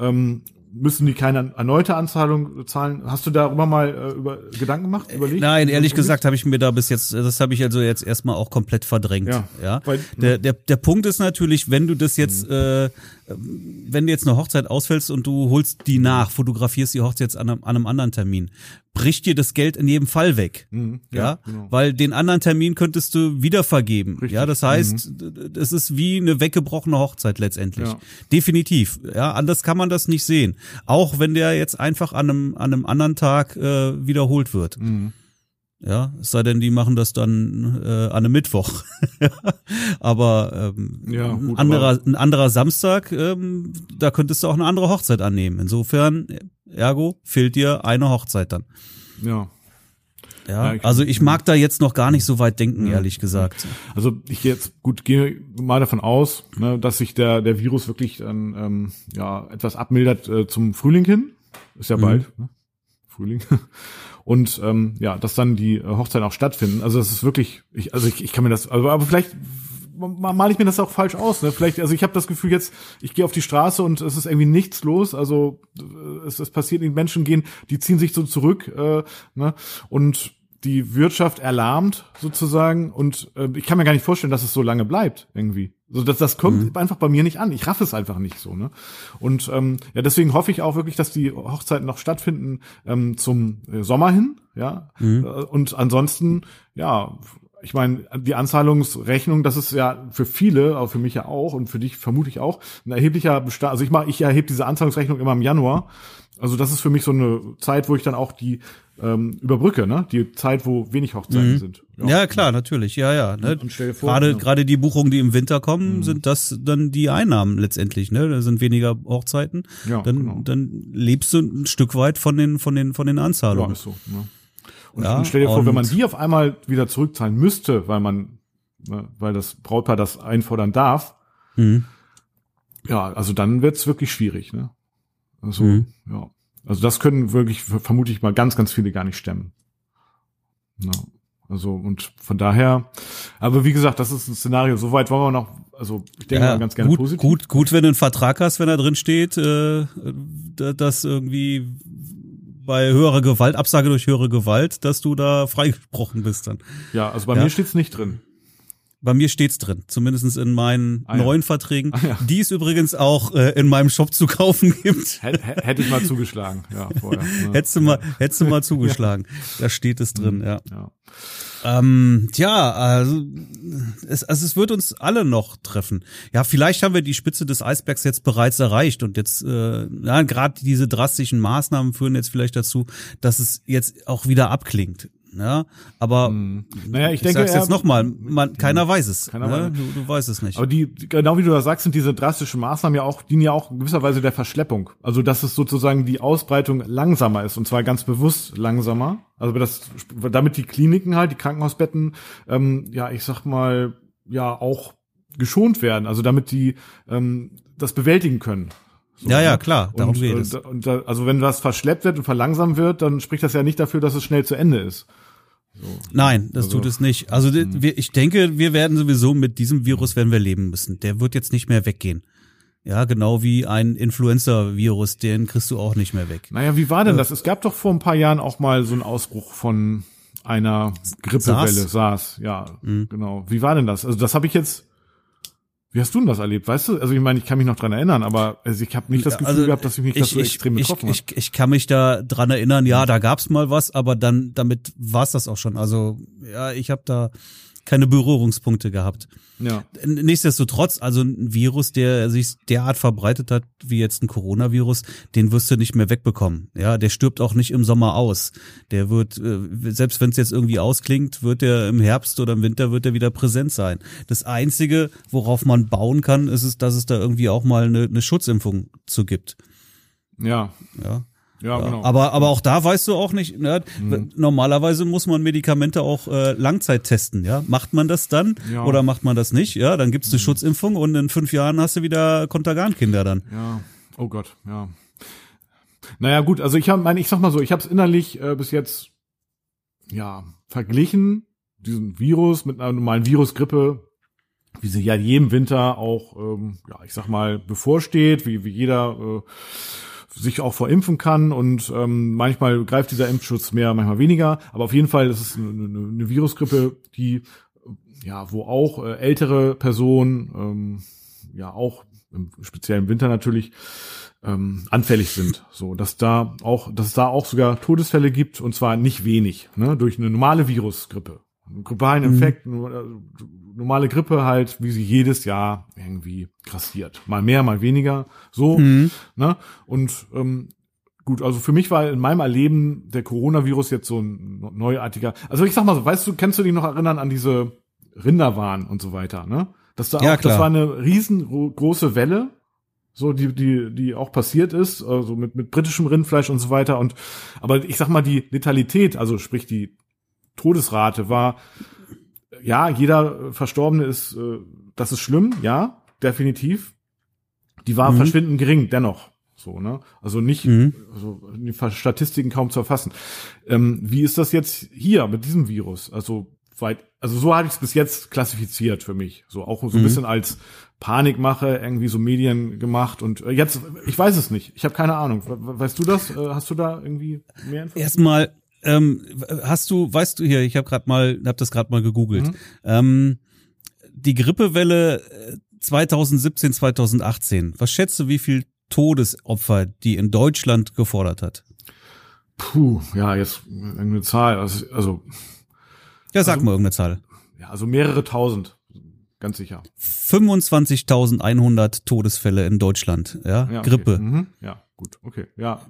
Speaker 2: ähm, müssen die keine erneute Anzahlung zahlen. Hast du darüber mal äh, über Gedanken gemacht,
Speaker 1: äh, überlegt? Nein, ehrlich gesagt habe ich mir da bis jetzt, das habe ich also jetzt erstmal auch komplett verdrängt. Ja. ja? Weil, der, der, der Punkt ist natürlich, wenn du das jetzt, mhm. äh, wenn du jetzt eine Hochzeit ausfällst und du holst die nach, fotografierst die Hochzeit an einem, an einem anderen Termin, bricht dir das Geld in jedem Fall weg. Mhm, ja, ja genau. weil den anderen Termin könntest du wieder vergeben. Richtig. Ja, das heißt, mhm. es ist wie eine weggebrochene Hochzeit letztendlich. Ja. Definitiv. Ja, anders kann man das nicht sehen. Auch wenn der jetzt einfach an einem, an einem anderen Tag äh, wiederholt wird. Mhm. Ja, es sei denn, die machen das dann äh, an einem Mittwoch. aber ähm, ja, gut, ein, anderer, aber ein anderer Samstag, ähm, da könntest du auch eine andere Hochzeit annehmen. Insofern, ergo, fehlt dir eine Hochzeit dann.
Speaker 2: Ja.
Speaker 1: Ja, also ich mag da jetzt noch gar nicht so weit denken, ja. ehrlich gesagt.
Speaker 2: Also ich jetzt gut gehe mal davon aus, ne, dass sich der der Virus wirklich dann ähm, ja etwas abmildert äh, zum Frühling hin. Ist ja mhm. bald. Ne? Frühling. Und ähm, ja, dass dann die äh, Hochzeiten auch stattfinden. Also das ist wirklich, ich, also ich, ich kann mir das, also, aber vielleicht male ich mir das auch falsch aus. Ne? Vielleicht, also ich habe das Gefühl jetzt, ich gehe auf die Straße und es ist irgendwie nichts los. Also äh, es, es passiert, die Menschen gehen, die ziehen sich so zurück äh, ne? und die Wirtschaft erlahmt sozusagen und äh, ich kann mir gar nicht vorstellen, dass es so lange bleibt irgendwie. So das, das kommt mhm. einfach bei mir nicht an. Ich raff es einfach nicht so. Ne? Und ähm, ja, deswegen hoffe ich auch wirklich, dass die Hochzeiten noch stattfinden ähm, zum äh, Sommer hin. Ja. Mhm. Äh, und ansonsten ja ich meine, die Anzahlungsrechnung, das ist ja für viele, auch für mich ja auch und für dich vermutlich auch, ein erheblicher Bestand. Also ich mache, ich erhebe diese Anzahlungsrechnung immer im Januar. Also das ist für mich so eine Zeit, wo ich dann auch die ähm, überbrücke, ne? Die Zeit, wo wenig Hochzeiten mhm. sind.
Speaker 1: Ja. ja. klar, natürlich, ja, ja. Ne? Und, stell dir vor, gerade, ja. gerade die Buchungen, die im Winter kommen, mhm. sind das dann die Einnahmen letztendlich, ne? Da sind weniger Hochzeiten. Ja, dann, genau. dann lebst du ein Stück weit von den, von den, von den Anzahlungen. Ja, ist so. Ne?
Speaker 2: Und, ja, und stell dir vor, wenn man die auf einmal wieder zurückzahlen müsste, weil man, ne, weil das Brautpaar das einfordern darf, mhm. ja, also dann wird's wirklich schwierig, ne? Also, mhm. ja. Also das können wirklich, vermute ich mal, ganz, ganz viele gar nicht stemmen. Ja. Also, und von daher, aber wie gesagt, das ist ein Szenario, soweit wollen wir noch, also ich denke ja, mal ganz gerne
Speaker 1: gut,
Speaker 2: positiv.
Speaker 1: Gut, gut, wenn du einen Vertrag hast, wenn da drin steht, äh, dass irgendwie bei höherer Gewalt, Absage durch höhere Gewalt, dass du da freigesprochen bist dann.
Speaker 2: Ja, also bei ja. mir steht's nicht drin.
Speaker 1: Bei mir steht's drin, zumindestens in meinen ah, ja. neuen Verträgen, ah, ja. die es übrigens auch äh, in meinem Shop zu kaufen gibt.
Speaker 2: Hätte ich mal zugeschlagen, ja, vorher.
Speaker 1: Ne? hättest du mal, hättest du mal zugeschlagen. Da steht es drin, mhm, ja. ja. Ähm, tja, also es, also es wird uns alle noch treffen. Ja, vielleicht haben wir die Spitze des Eisbergs jetzt bereits erreicht und jetzt, äh, ja, gerade diese drastischen Maßnahmen führen jetzt vielleicht dazu, dass es jetzt auch wieder abklingt. Ja, aber hm. naja, ich, ich denke, sag's jetzt nochmal, man, keiner weiß es. Keiner ne? weiß. Du, du weißt es nicht.
Speaker 2: Aber die, genau wie du da sagst, sind diese drastischen Maßnahmen ja auch, dienen ja auch in gewisser Weise der Verschleppung. Also, dass es sozusagen die Ausbreitung langsamer ist und zwar ganz bewusst langsamer. Also, das, damit die Kliniken halt, die Krankenhausbetten, ähm, ja, ich sag mal, ja, auch geschont werden. Also, damit die ähm, das bewältigen können.
Speaker 1: So, ja, ja, klar, darum geht es.
Speaker 2: Und, und, also wenn das verschleppt wird und verlangsamt wird, dann spricht das ja nicht dafür, dass es schnell zu Ende ist.
Speaker 1: So. Nein, das also, tut es nicht. Also mh. ich denke, wir werden sowieso mit diesem Virus werden wir leben müssen. Der wird jetzt nicht mehr weggehen. Ja, genau wie ein Influenza-Virus, den kriegst du auch nicht mehr weg.
Speaker 2: Naja, wie war denn das? Es gab doch vor ein paar Jahren auch mal so einen Ausbruch von einer Grippewelle, SARS, SARS ja, mhm. genau. Wie war denn das? Also das habe ich jetzt wie hast du denn das erlebt? Weißt du, also ich meine, ich kann mich noch dran erinnern, aber also ich habe nicht das Gefühl also, gehabt, dass ich mich ich, das so ich, extrem betroffen
Speaker 1: ich, ich, ich kann mich da dran erinnern, ja, da gab's mal was, aber dann damit war's das auch schon. Also ja, ich habe da keine Berührungspunkte gehabt. Ja. Nichtsdestotrotz, also ein Virus, der sich derart verbreitet hat, wie jetzt ein Coronavirus, den wirst du nicht mehr wegbekommen. Ja, der stirbt auch nicht im Sommer aus. Der wird, äh, selbst wenn es jetzt irgendwie ausklingt, wird der im Herbst oder im Winter wird er wieder präsent sein. Das Einzige, worauf man bauen kann, ist es, dass es da irgendwie auch mal eine, eine Schutzimpfung zu gibt.
Speaker 2: Ja.
Speaker 1: Ja. Ja, genau. Aber, aber auch da weißt du auch nicht, ne? Mhm. normalerweise muss man Medikamente auch äh, Langzeit testen, ja. Macht man das dann ja. oder macht man das nicht? Ja, dann gibt's eine mhm. Schutzimpfung und in fünf Jahren hast du wieder Kontergan-Kinder dann.
Speaker 2: Ja, oh Gott, ja. Naja, gut, also ich habe, meine, ich sag mal so, ich habe es innerlich äh, bis jetzt ja verglichen, diesen Virus mit einer normalen Virusgrippe, wie sie ja jedem Winter auch, ähm, ja, ich sag mal, bevorsteht, wie, wie jeder äh, sich auch verimpfen kann und ähm, manchmal greift dieser Impfschutz mehr, manchmal weniger. Aber auf jeden Fall ist es eine, eine Virusgrippe, die ja, wo auch äh, ältere Personen ähm, ja auch im speziellen Winter natürlich ähm, anfällig sind. So, dass da auch, dass es da auch sogar Todesfälle gibt und zwar nicht wenig, ne, durch eine normale Virusgrippe. Einen grippalen. Infekt, mhm. Normale Grippe halt, wie sie jedes Jahr irgendwie grassiert. Mal mehr, mal weniger, so, mhm. ne? Und ähm, gut, also für mich war in meinem Erleben der Coronavirus jetzt so ein neuartiger. Also ich sag mal so, weißt du, kennst du dich noch erinnern an diese Rinderwahn und so weiter, ne? Das, da ja, auch, das war eine riesengroße Welle, so die die die auch passiert ist, also mit mit britischem Rindfleisch und so weiter und aber ich sag mal die Letalität, also sprich die Todesrate war ja jeder Verstorbene ist äh, das ist schlimm, ja definitiv. Die war mhm. verschwindend gering dennoch. So, ne? Also nicht, mhm. also die Statistiken kaum zu erfassen. Ähm, wie ist das jetzt hier mit diesem Virus? Also weit, also so habe ich es bis jetzt klassifiziert für mich. So auch so ein mhm. bisschen als Panikmache irgendwie so Medien gemacht und äh, jetzt, ich weiß es nicht. Ich habe keine Ahnung. Weißt du das? Äh, hast du da irgendwie mehr
Speaker 1: Informationen? Erstmal, ähm, hast du, weißt du hier, ich habe gerade mal, habe das gerade mal gegoogelt. Mhm. Ähm, die Grippewelle 2017, äh, 2018. Was schätzt du, wie viel Todesopfer die in Deutschland gefordert hat?
Speaker 2: Puh, ja, jetzt irgendeine Zahl. Also, also
Speaker 1: ja, sag also, mal irgendeine Zahl.
Speaker 2: Ja, also mehrere tausend, ganz sicher.
Speaker 1: 25.100 Todesfälle in Deutschland, ja, ja Grippe.
Speaker 2: Okay. Mhm. Ja, gut, okay, ja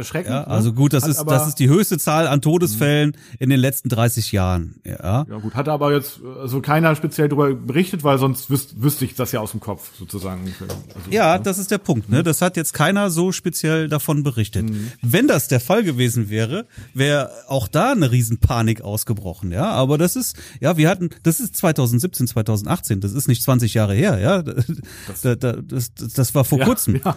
Speaker 2: erschreckend.
Speaker 1: Ja, ne? also gut, das ist das ist die höchste Zahl an Todesfällen in den letzten 30 Jahren. Ja.
Speaker 2: Ja gut, hat aber jetzt also keiner speziell darüber berichtet, weil sonst wüs wüsste ich das ja aus dem Kopf sozusagen.
Speaker 1: Also, ja, ne? das ist der Punkt. Ne, mhm. das hat jetzt keiner so speziell davon berichtet. Mhm. Wenn das der Fall gewesen wäre, wäre auch da eine Riesenpanik ausgebrochen. Ja, aber das ist ja, wir hatten, das ist 2017, 2018, das ist nicht 20 Jahre her. Ja, das, das, das, das war vor ja, kurzem. Ja.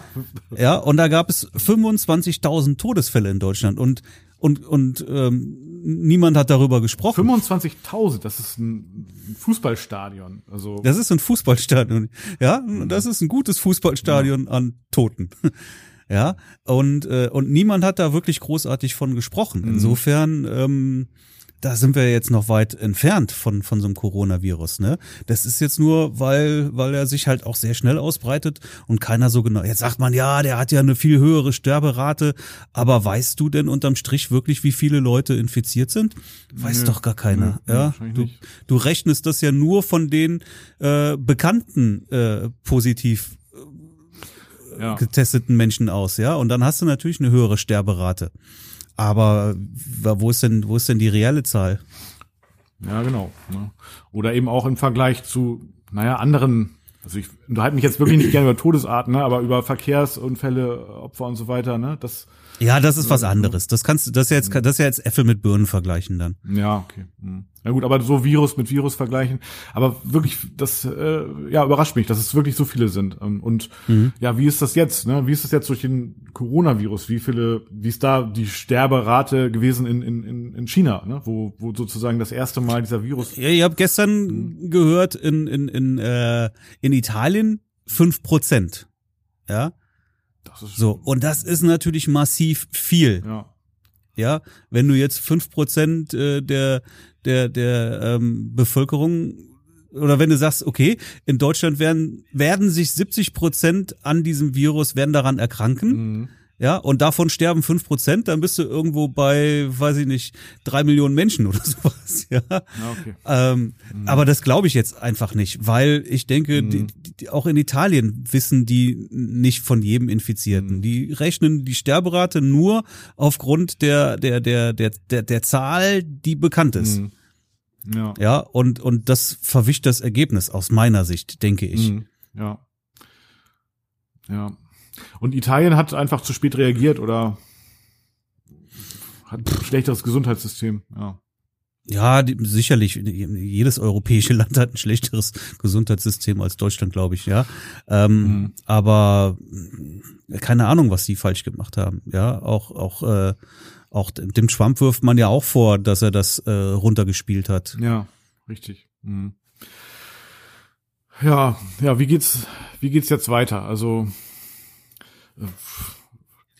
Speaker 1: ja, und da gab es 25.000 25.000 Todesfälle in Deutschland und und und ähm, niemand hat darüber gesprochen.
Speaker 2: 25.000, das ist ein Fußballstadion. Also
Speaker 1: das ist ein Fußballstadion, ja, das ist ein gutes Fußballstadion ja. an Toten. ja, und äh, und niemand hat da wirklich großartig von gesprochen. Mhm. Insofern ähm, da sind wir jetzt noch weit entfernt von, von so einem Coronavirus, ne? Das ist jetzt nur, weil, weil er sich halt auch sehr schnell ausbreitet und keiner so genau. Jetzt sagt man, ja, der hat ja eine viel höhere Sterberate, aber weißt du denn unterm Strich wirklich, wie viele Leute infiziert sind? Weiß nee, doch gar keiner, nee, ja? Du, du rechnest das ja nur von den äh, bekannten äh, positiv äh, ja. getesteten Menschen aus, ja? Und dann hast du natürlich eine höhere Sterberate. Aber wo ist denn, wo ist denn die reelle Zahl?
Speaker 2: Ja, genau. Ne? Oder eben auch im Vergleich zu, naja, anderen, also ich unterhalte mich jetzt wirklich nicht gerne über Todesarten, ne, aber über Verkehrsunfälle, Opfer und so weiter, ne? Das
Speaker 1: ja, das ist was anderes. Das kannst du, das ist ja jetzt, das ist ja jetzt Äpfel mit Birnen vergleichen dann.
Speaker 2: Ja, okay. Hm. Na gut, aber so Virus mit Virus vergleichen. Aber wirklich, das äh, ja überrascht mich, dass es wirklich so viele sind. Ähm, und mhm. ja, wie ist das jetzt? Ne? Wie ist das jetzt durch den Coronavirus? Wie viele, wie ist da die Sterberate gewesen in, in, in China, ne? wo, wo sozusagen das erste Mal dieser Virus.
Speaker 1: Ja, ihr habt gestern mhm. gehört, in, in, in, äh, in Italien fünf Prozent. Ja. So, und das ist natürlich massiv viel. Ja. Ja, wenn du jetzt fünf Prozent äh, der der der ähm, Bevölkerung oder wenn du sagst, okay, in Deutschland werden werden sich 70 Prozent an diesem Virus werden daran erkranken. Mhm ja, und davon sterben fünf Prozent, dann bist du irgendwo bei, weiß ich nicht, drei Millionen Menschen oder sowas, ja. okay. Ähm, mhm. Aber das glaube ich jetzt einfach nicht, weil ich denke, mhm. die, die, auch in Italien wissen die nicht von jedem Infizierten. Mhm. Die rechnen die Sterberate nur aufgrund der, der, der, der, der, der Zahl, die bekannt ist. Mhm. Ja. Ja, und, und das verwischt das Ergebnis aus meiner Sicht, denke ich.
Speaker 2: Mhm. Ja. Ja. Und Italien hat einfach zu spät reagiert oder hat ein schlechteres Gesundheitssystem, ja.
Speaker 1: Ja, die, sicherlich. Jedes europäische Land hat ein schlechteres Gesundheitssystem als Deutschland, glaube ich, ja. Ähm, mhm. Aber äh, keine Ahnung, was die falsch gemacht haben. Ja, auch auch äh, auch dem Trump wirft man ja auch vor, dass er das äh, runtergespielt hat.
Speaker 2: Ja, richtig. Mhm. Ja, ja. Wie geht's? Wie geht's jetzt weiter? Also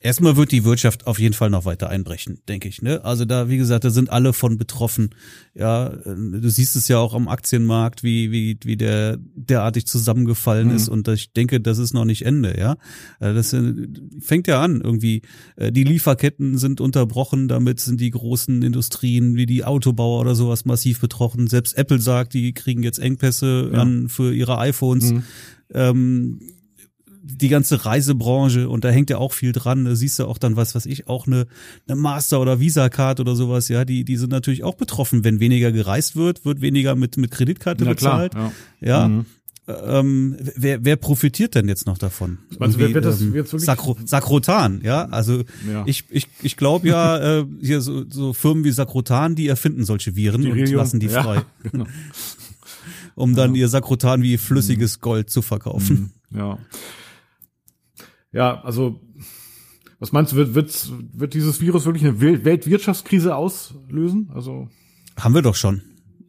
Speaker 1: Erstmal wird die Wirtschaft auf jeden Fall noch weiter einbrechen, denke ich. Ne? Also da, wie gesagt, da sind alle von betroffen. Ja, du siehst es ja auch am Aktienmarkt, wie wie wie der derartig zusammengefallen mhm. ist. Und ich denke, das ist noch nicht Ende. Ja, also das äh, fängt ja an irgendwie. Äh, die Lieferketten sind unterbrochen. Damit sind die großen Industrien wie die Autobauer oder sowas massiv betroffen. Selbst Apple sagt, die kriegen jetzt Engpässe ja. an für ihre iPhones. Mhm. Ähm, die ganze Reisebranche und da hängt ja auch viel dran. Da siehst du auch dann was, was ich, auch eine, eine Master- oder Visa-Card oder sowas, ja, die, die sind natürlich auch betroffen. Wenn weniger gereist wird, wird weniger mit, mit Kreditkarte Na bezahlt. Klar, ja. ja. Mhm. Ähm, wer, wer profitiert denn jetzt noch davon?
Speaker 2: Also wer wird das ähm,
Speaker 1: jetzt wirklich? Sakro, Sakrotan, ja. Also ja. ich, ich, ich glaube ja, äh, hier so, so Firmen wie Sakrotan, die erfinden solche Viren die und lassen die frei. Ja, genau. um dann ja. ihr Sakrotan wie flüssiges Gold zu verkaufen.
Speaker 2: Mhm. Ja. Ja, also was meinst du, wird, wird, wird dieses Virus wirklich eine Weltwirtschaftskrise auslösen? Also
Speaker 1: haben wir doch schon.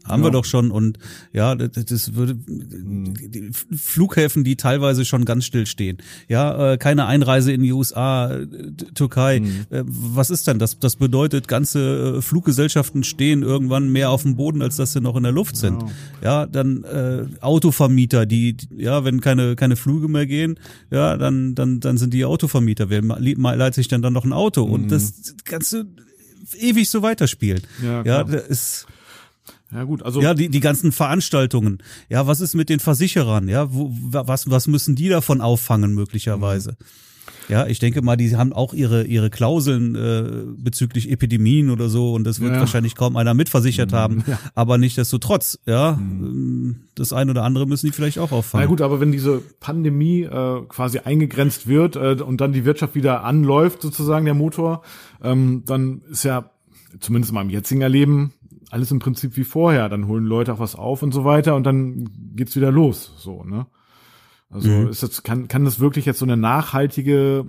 Speaker 1: Haben ja. wir doch schon und ja, das, das würde die Flughäfen, die teilweise schon ganz still stehen. Ja, äh, keine Einreise in die USA, äh, Türkei. Mhm. Äh, was ist denn das? Das bedeutet, ganze Fluggesellschaften stehen irgendwann mehr auf dem Boden, als dass sie noch in der Luft sind. Ja, ja dann äh, Autovermieter, die ja, wenn keine keine Flüge mehr gehen, ja, dann dann dann sind die Autovermieter. Wer leitet sich dann dann noch ein Auto? Mhm. Und das kannst du ewig so weiterspielen. Ja, klar. ja das ist
Speaker 2: ja gut, also
Speaker 1: ja die die ganzen Veranstaltungen. Ja, was ist mit den Versicherern? Ja, wo, was was müssen die davon auffangen möglicherweise? Mhm. Ja, ich denke mal, die haben auch ihre ihre Klauseln äh, bezüglich Epidemien oder so und das wird ja. wahrscheinlich kaum einer mitversichert mhm. haben. Ja. Aber nichtsdestotrotz, ja, mhm. das eine oder andere müssen die vielleicht auch auffangen.
Speaker 2: Na gut, aber wenn diese Pandemie äh, quasi eingegrenzt wird äh, und dann die Wirtschaft wieder anläuft, sozusagen der Motor, ähm, dann ist ja zumindest mal im jetzigen Erleben alles im Prinzip wie vorher. Dann holen Leute auch was auf und so weiter und dann geht's wieder los. So, ne? Also mhm. ist das, kann, kann das wirklich jetzt so eine nachhaltige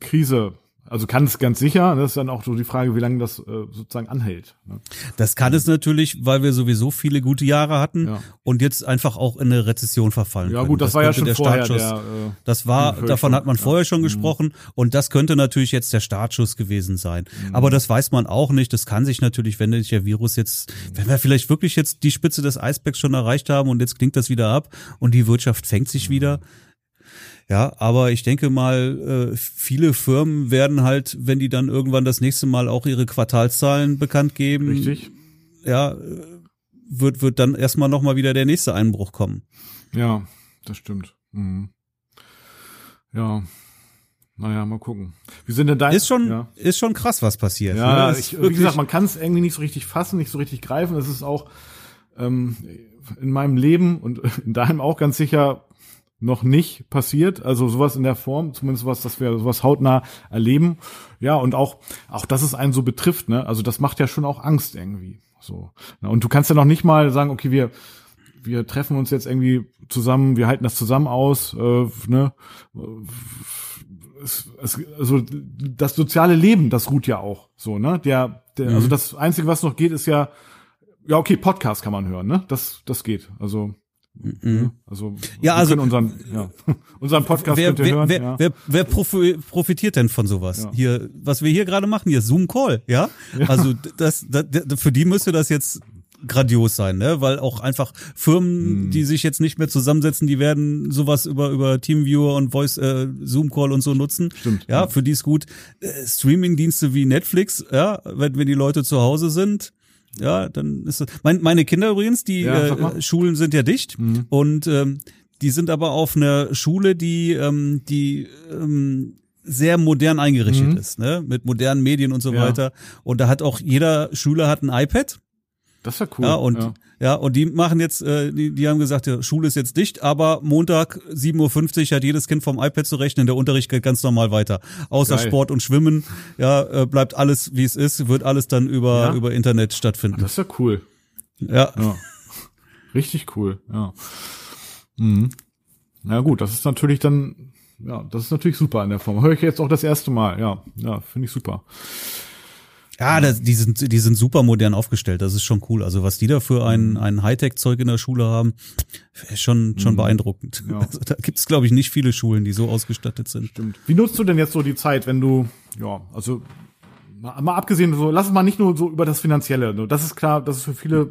Speaker 2: Krise also kann es ganz sicher. Das ist dann auch so die Frage, wie lange das äh, sozusagen anhält. Ne?
Speaker 1: Das kann es natürlich, weil wir sowieso viele gute Jahre hatten ja. und jetzt einfach auch in eine Rezession verfallen.
Speaker 2: Ja können. gut, das, das war ja schon der vorher Startschuss. Der, äh,
Speaker 1: das war, davon hat man vorher schon ja. Mhm. gesprochen und das könnte natürlich jetzt der Startschuss gewesen sein. Mhm. Aber das weiß man auch nicht. Das kann sich natürlich, wenn der Virus jetzt, wenn wir vielleicht wirklich jetzt die Spitze des Eisbergs schon erreicht haben und jetzt klingt das wieder ab und die Wirtschaft fängt sich mhm. wieder ja, aber ich denke mal, äh, viele Firmen werden halt, wenn die dann irgendwann das nächste Mal auch ihre Quartalszahlen bekannt geben,
Speaker 2: Richtig.
Speaker 1: ja, wird, wird dann erstmal nochmal wieder der nächste Einbruch kommen.
Speaker 2: Ja, das stimmt. Mhm. Ja. Naja, mal gucken. Wie sind denn deine?
Speaker 1: Ist schon,
Speaker 2: ja.
Speaker 1: ist schon krass, was passiert.
Speaker 2: Ja, ne? ich, wie gesagt, man kann es irgendwie nicht so richtig fassen, nicht so richtig greifen. Es ist auch ähm, in meinem Leben und in deinem auch ganz sicher noch nicht passiert, also sowas in der Form, zumindest was, dass wir sowas hautnah erleben. Ja, und auch, auch, dass es einen so betrifft, ne? Also das macht ja schon auch Angst irgendwie. So. Und du kannst ja noch nicht mal sagen, okay, wir, wir treffen uns jetzt irgendwie zusammen, wir halten das zusammen aus, äh, ne? Es, es, also das soziale Leben, das ruht ja auch so, ne? Der, der mhm. also das Einzige, was noch geht, ist ja, ja, okay, Podcast kann man hören, ne? Das, das geht. Also Mhm. Also,
Speaker 1: ja, also
Speaker 2: unseren, ja, unseren Podcast
Speaker 1: wer,
Speaker 2: könnt ihr
Speaker 1: wer,
Speaker 2: hören.
Speaker 1: Wer,
Speaker 2: ja.
Speaker 1: wer, wer profitiert denn von sowas? Ja. Hier, was wir hier gerade machen, hier Zoom Call, ja? ja. Also das, das, für die müsste das jetzt grandios sein, ne? Weil auch einfach Firmen, mhm. die sich jetzt nicht mehr zusammensetzen, die werden sowas über über Teamviewer und Voice äh, Zoom Call und so nutzen.
Speaker 2: Stimmt.
Speaker 1: Ja, für die ist gut. Äh, Streaming Dienste wie Netflix, ja, wenn wenn die Leute zu Hause sind, ja, dann ist das. Mein, meine Kinder übrigens, die ja, äh, Schulen sind ja dicht mhm. und ähm, die sind aber auf einer Schule, die die, die ähm, sehr modern eingerichtet mhm. ist, ne? Mit modernen Medien und so ja. weiter. Und da hat auch jeder Schüler hat ein iPad.
Speaker 2: Das ist ja cool.
Speaker 1: Ja, und ja. Ja, und die machen jetzt, äh, die, die haben gesagt, ja, Schule ist jetzt dicht, aber Montag 7.50 Uhr hat jedes Kind vom iPad zu rechnen, der Unterricht geht ganz normal weiter. Außer Geil. Sport und Schwimmen, ja, äh, bleibt alles wie es ist, wird alles dann über, ja? über Internet stattfinden.
Speaker 2: Das ist ja cool.
Speaker 1: Ja. ja.
Speaker 2: Richtig cool, ja. Mhm. Na gut, das ist natürlich dann, ja, das ist natürlich super in der Form. Höre ich jetzt auch das erste Mal, ja, ja, finde ich super.
Speaker 1: Ja, das, die, sind, die sind super modern aufgestellt. Das ist schon cool. Also was die da für ein, mhm. ein Hightech-Zeug in der Schule haben, ist schon, schon mhm. beeindruckend. Ja. Also da gibt es, glaube ich, nicht viele Schulen, die so ausgestattet sind.
Speaker 2: Stimmt. Wie nutzt du denn jetzt so die Zeit, wenn du, ja, also mal, mal abgesehen, so, lass es mal nicht nur so über das Finanzielle. Das ist klar, das ist für viele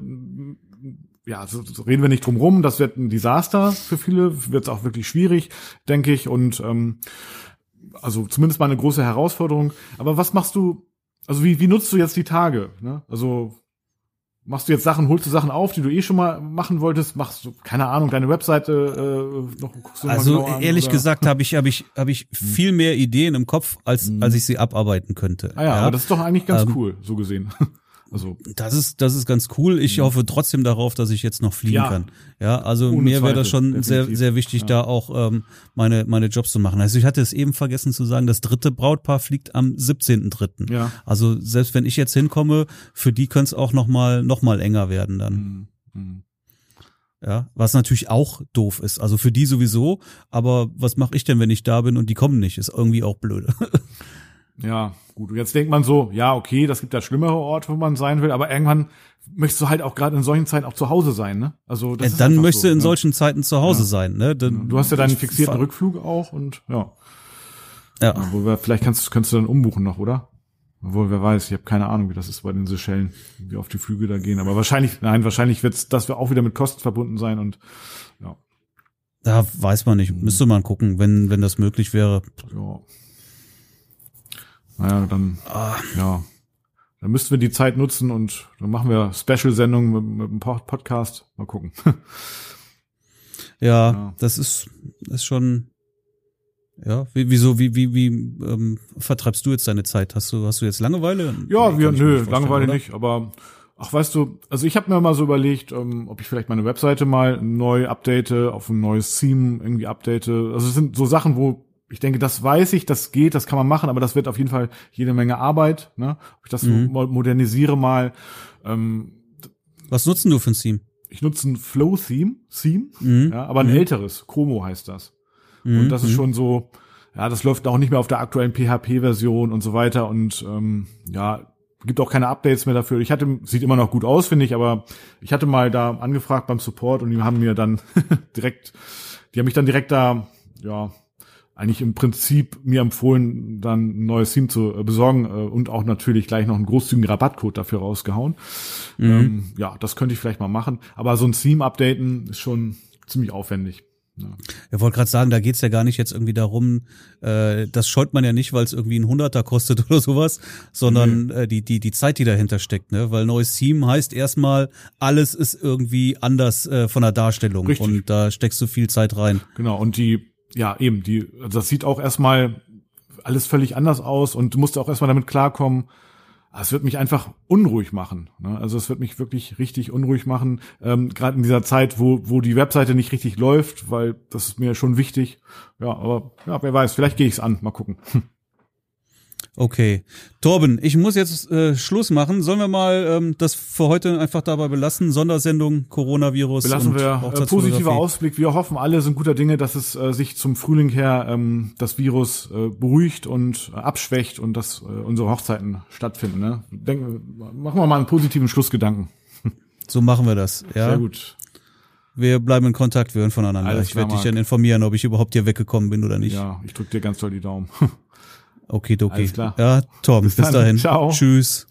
Speaker 2: ja, so, so reden wir nicht drum rum, das wird ein Desaster für viele, wird es auch wirklich schwierig, denke ich. Und ähm, also zumindest mal eine große Herausforderung. Aber was machst du, also wie, wie nutzt du jetzt die Tage? Ne? Also machst du jetzt Sachen, holst du Sachen auf, die du eh schon mal machen wolltest? Machst du, keine Ahnung, deine Webseite äh, noch
Speaker 1: guckst du Also genau an, ehrlich oder? gesagt habe ich, habe ich, habe ich hm. viel mehr Ideen im Kopf, als, hm. als ich sie abarbeiten könnte.
Speaker 2: Ah ja, ja. aber das ist doch eigentlich ganz ähm, cool, so gesehen.
Speaker 1: Also das ist das ist ganz cool. Ich ja. hoffe trotzdem darauf, dass ich jetzt noch fliegen ja. kann. Ja, also mir wäre das schon definitiv. sehr sehr wichtig, ja. da auch ähm, meine meine Jobs zu machen. Also ich hatte es eben vergessen zu sagen, das dritte Brautpaar fliegt am 17.3. Ja. Also selbst wenn ich jetzt hinkomme, für die könnte es auch noch mal noch mal enger werden dann. Mhm. Mhm. Ja, was natürlich auch doof ist. Also für die sowieso, aber was mache ich denn, wenn ich da bin und die kommen nicht? Ist irgendwie auch blöde.
Speaker 2: Ja, gut. Und jetzt denkt man so, ja, okay, das gibt ja schlimmere Orte, wo man sein will, aber irgendwann möchtest du halt auch gerade in solchen Zeiten auch zu Hause sein, ne?
Speaker 1: Also das ja, dann möchtest so, du in ne? solchen Zeiten zu Hause ja. sein, ne? Dann,
Speaker 2: du hast ja deinen fixierten Rückflug auch und ja. Ja. wo wir, vielleicht kannst, kannst du dann umbuchen noch, oder? Obwohl, wer weiß, ich habe keine Ahnung, wie das ist bei den Seychellen, wie oft die Flüge da gehen. Aber wahrscheinlich, nein, wahrscheinlich wird's, das wir auch wieder mit Kosten verbunden sein und ja.
Speaker 1: Da weiß man nicht. Müsste man gucken, wenn, wenn das möglich wäre. Ja.
Speaker 2: Naja, dann, ah. ja, dann müssten wir die Zeit nutzen und dann machen wir Special-Sendungen mit, mit dem Podcast. Mal gucken.
Speaker 1: ja, ja, das ist, ist schon, ja, wie, wieso, wie, wie, wie ähm, vertreibst du jetzt deine Zeit? Hast du, hast du jetzt Langeweile?
Speaker 2: Ja, wir, nö, Langeweile oder? nicht, aber ach, weißt du, also ich habe mir mal so überlegt, ähm, ob ich vielleicht meine Webseite mal neu update, auf ein neues Theme irgendwie update. Also es sind so Sachen, wo ich denke, das weiß ich, das geht, das kann man machen, aber das wird auf jeden Fall jede Menge Arbeit. Ne? Ob ich das mhm. modernisiere mal. Ähm,
Speaker 1: Was nutzen du für ein Theme?
Speaker 2: Ich nutze ein Flow-Theme, Theme, mhm. ja, aber ein mhm. älteres. Chromo heißt das. Mhm. Und das ist mhm. schon so, ja, das läuft auch nicht mehr auf der aktuellen PHP-Version und so weiter. Und ähm, ja, gibt auch keine Updates mehr dafür. Ich hatte, sieht immer noch gut aus, finde ich, aber ich hatte mal da angefragt beim Support und die haben mir dann direkt, die haben mich dann direkt da, ja, eigentlich im Prinzip mir empfohlen, dann ein neues Theme zu äh, besorgen äh, und auch natürlich gleich noch einen großzügigen Rabattcode dafür rausgehauen. Mhm. Ähm, ja, das könnte ich vielleicht mal machen. Aber so ein Theme updaten ist schon ziemlich aufwendig.
Speaker 1: Ja. Ich wollte gerade sagen, da geht's ja gar nicht jetzt irgendwie darum, äh, das scheut man ja nicht, weil es irgendwie ein Hunderter kostet oder sowas, sondern nee. äh, die, die, die Zeit, die dahinter steckt, ne? Weil neues Theme heißt erstmal, alles ist irgendwie anders äh, von der Darstellung Richtig. und da steckst du viel Zeit rein.
Speaker 2: Genau, und die ja, eben, die, also das sieht auch erstmal alles völlig anders aus und du musst auch erstmal damit klarkommen, es wird mich einfach unruhig machen. Ne? Also es wird mich wirklich richtig unruhig machen, ähm, gerade in dieser Zeit, wo, wo die Webseite nicht richtig läuft, weil das ist mir schon wichtig. Ja, aber ja, wer weiß, vielleicht gehe ich es an. Mal gucken.
Speaker 1: Okay. Torben, ich muss jetzt äh, Schluss machen. Sollen wir mal ähm, das für heute einfach dabei belassen? Sondersendung, Coronavirus.
Speaker 2: Belassen wir. Äh, positiver Ausblick. Wir hoffen alle, sind guter Dinge, dass es äh, sich zum Frühling her ähm, das Virus äh, beruhigt und äh, abschwächt und dass äh, unsere Hochzeiten stattfinden. Ne? Denken, machen wir mal einen positiven Schlussgedanken.
Speaker 1: So machen wir das. Ja.
Speaker 2: Sehr gut.
Speaker 1: Wir bleiben in Kontakt, wir hören voneinander. Alles ich werde dich dann informieren, ob ich überhaupt hier weggekommen bin oder nicht.
Speaker 2: Ja, ich drücke dir ganz toll die Daumen.
Speaker 1: Okay, okay. Alles klar. Ja, Tom, bis, bis dahin. Ciao. Tschüss.